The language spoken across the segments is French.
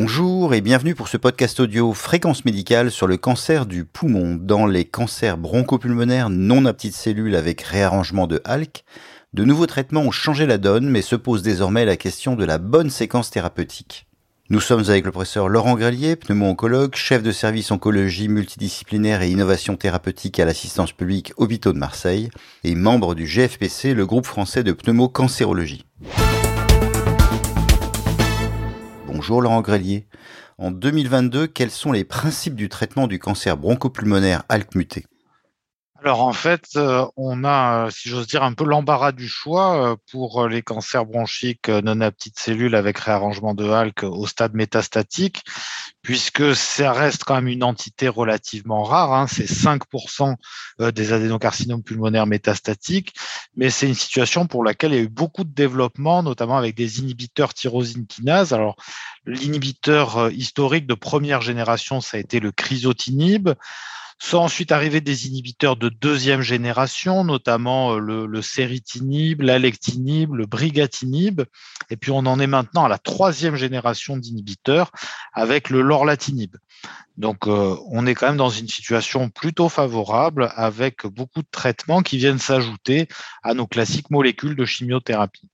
Bonjour et bienvenue pour ce podcast audio Fréquence médicale sur le cancer du poumon. Dans les cancers bronchopulmonaires non à petites cellules avec réarrangement de HALK, de nouveaux traitements ont changé la donne mais se pose désormais la question de la bonne séquence thérapeutique. Nous sommes avec le professeur Laurent Grelier, pneumo-oncologue, chef de service oncologie multidisciplinaire et innovation thérapeutique à l'assistance publique Hôpitaux de Marseille et membre du GFPC, le groupe français de pneumocancérologie. Bonjour Laurent Grelier. En 2022, quels sont les principes du traitement du cancer bronchopulmonaire ALK muté? Alors en fait, euh, on a, euh, si j'ose dire, un peu l'embarras du choix euh, pour les cancers bronchiques non à petites cellules avec réarrangement de HALK au stade métastatique, puisque ça reste quand même une entité relativement rare. Hein, c'est 5% des adénocarcinomes pulmonaires métastatiques, mais c'est une situation pour laquelle il y a eu beaucoup de développement, notamment avec des inhibiteurs tyrosine kinase. Alors l'inhibiteur historique de première génération, ça a été le crisotinib. Sont ensuite arrivés des inhibiteurs de deuxième génération, notamment euh, le, le céritinib, l'alectinib, le brigatinib. Et puis on en est maintenant à la troisième génération d'inhibiteurs avec le lorlatinib. Donc euh, on est quand même dans une situation plutôt favorable avec beaucoup de traitements qui viennent s'ajouter à nos classiques molécules de chimiothérapie.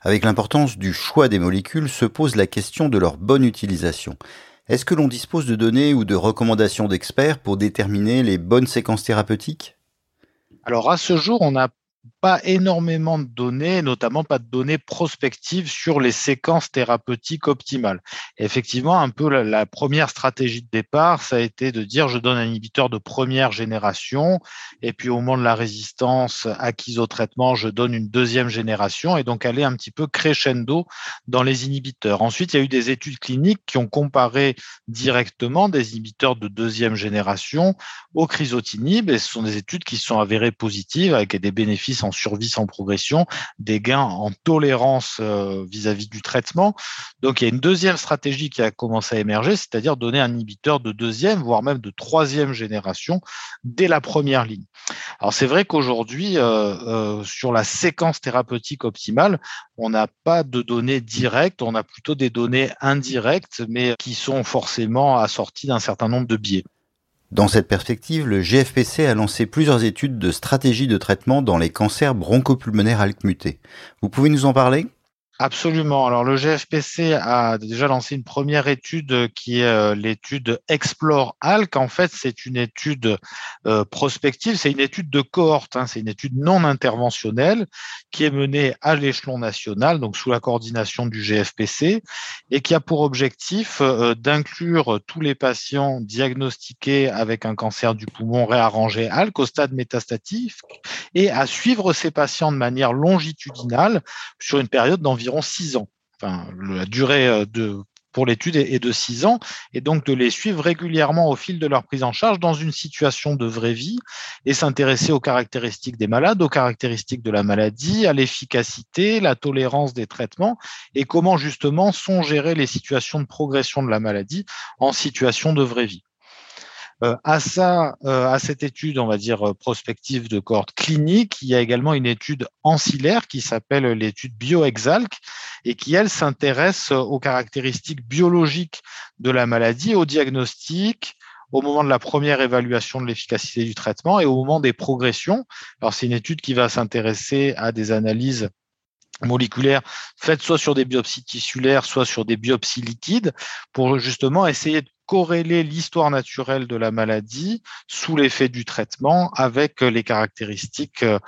Avec l'importance du choix des molécules se pose la question de leur bonne utilisation. Est-ce que l'on dispose de données ou de recommandations d'experts pour déterminer les bonnes séquences thérapeutiques? Alors à ce jour, on n'a énormément de données, notamment pas de données prospectives sur les séquences thérapeutiques optimales. effectivement, un peu la, première stratégie de départ, ça a été de dire je donne un inhibiteur de première génération, et puis au moment de la résistance acquise au traitement, je donne une deuxième génération, et donc aller un petit peu crescendo dans les inhibiteurs. Ensuite, il y a eu des études cliniques qui ont comparé directement des inhibiteurs de deuxième génération au crisotinib, et ce sont des études qui sont avérées positives avec des bénéfices en survie sans progression, des gains en tolérance euh, vis-à-vis du traitement. Donc il y a une deuxième stratégie qui a commencé à émerger, c'est-à-dire donner un inhibiteur de deuxième, voire même de troisième génération dès la première ligne. Alors c'est vrai qu'aujourd'hui, euh, euh, sur la séquence thérapeutique optimale, on n'a pas de données directes, on a plutôt des données indirectes, mais qui sont forcément assorties d'un certain nombre de biais. Dans cette perspective, le GFPC a lancé plusieurs études de stratégie de traitement dans les cancers bronchopulmonaires ALK mutés. Vous pouvez nous en parler? Absolument. Alors le GFPC a déjà lancé une première étude qui est euh, l'étude Explore ALK. En fait, c'est une étude euh, prospective, c'est une étude de cohorte, hein. c'est une étude non interventionnelle qui est menée à l'échelon national, donc sous la coordination du GFPC, et qui a pour objectif euh, d'inclure tous les patients diagnostiqués avec un cancer du poumon réarrangé ALK au stade métastatique et à suivre ces patients de manière longitudinale sur une période d'environ six ans. Enfin, la durée euh, de, pour l'étude est de six ans, et donc de les suivre régulièrement au fil de leur prise en charge dans une situation de vraie vie et s'intéresser aux caractéristiques des malades, aux caractéristiques de la maladie, à l'efficacité, la tolérance des traitements et comment justement sont gérées les situations de progression de la maladie en situation de vraie vie. Euh, à ça, euh, à cette étude, on va dire euh, prospective de cohorte clinique, il y a également une étude ancillaire qui s'appelle l'étude BioExalc et qui, elle, s'intéresse aux caractéristiques biologiques de la maladie, au diagnostic, au moment de la première évaluation de l'efficacité du traitement et au moment des progressions. Alors, c'est une étude qui va s'intéresser à des analyses moléculaires faites soit sur des biopsies tissulaires, soit sur des biopsies liquides, pour justement essayer de corréler l'histoire naturelle de la maladie sous l'effet du traitement avec les caractéristiques euh,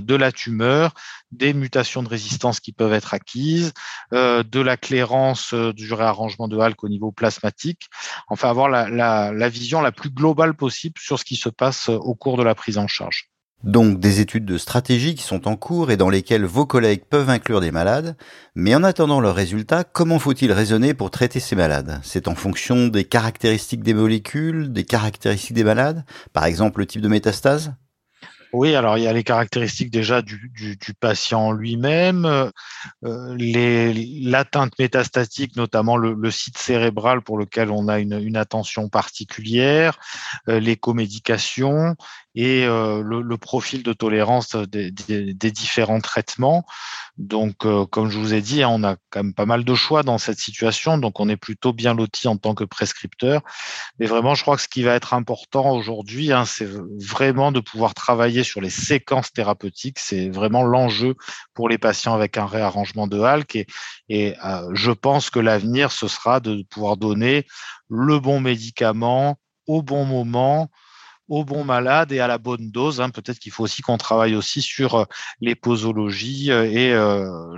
de la tumeur, des mutations de résistance qui peuvent être acquises, euh, de la clairance euh, du réarrangement de Halk au niveau plasmatique, enfin avoir la, la vision la plus globale possible sur ce qui se passe au cours de la prise en charge. Donc des études de stratégie qui sont en cours et dans lesquelles vos collègues peuvent inclure des malades, mais en attendant leurs résultats, comment faut-il raisonner pour traiter ces malades? C'est en fonction des caractéristiques des molécules, des caractéristiques des malades, par exemple le type de métastase? Oui, alors il y a les caractéristiques déjà du, patient lui-même, euh, l'atteinte métastatique, notamment le, site cérébral pour lequel on a une, attention particulière, euh, les et le, profil de tolérance des, différents traitements. Donc, comme je vous ai dit, hein, on a quand même pas mal de choix dans cette situation, donc on est plutôt bien loti en tant que prescripteur. Mais vraiment, je crois que ce qui va être important aujourd'hui, hein, c'est vraiment de pouvoir travailler sur les séquences thérapeutiques. C'est vraiment l'enjeu pour les patients avec un réarrangement de HALC. Et, et je pense que l'avenir, ce sera de pouvoir donner le bon médicament au bon moment, au bon malade et à la bonne dose. Hein. Peut-être qu'il faut aussi qu'on travaille aussi sur euh, les posologies euh, et euh,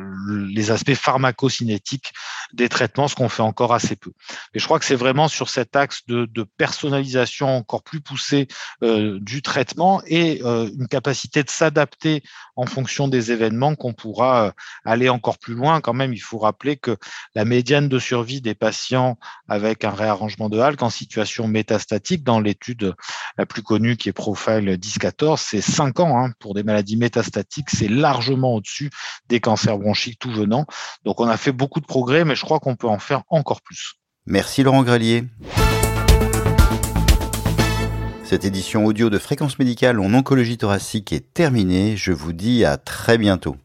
les aspects pharmacocinétiques des traitements, ce qu'on fait encore assez peu. Et je crois que c'est vraiment sur cet axe de, personnalisation encore plus poussée du traitement et une capacité de s'adapter en fonction des événements qu'on pourra aller encore plus loin. Quand même, il faut rappeler que la médiane de survie des patients avec un réarrangement de HALC en situation métastatique dans l'étude la plus connu qui est Profile 10-14, c'est 5 ans hein, pour des maladies métastatiques, c'est largement au-dessus des cancers bronchiques tout venant. Donc on a fait beaucoup de progrès, mais je crois qu'on peut en faire encore plus. Merci Laurent Grelier. Cette édition audio de Fréquence médicale en oncologie thoracique est terminée. Je vous dis à très bientôt.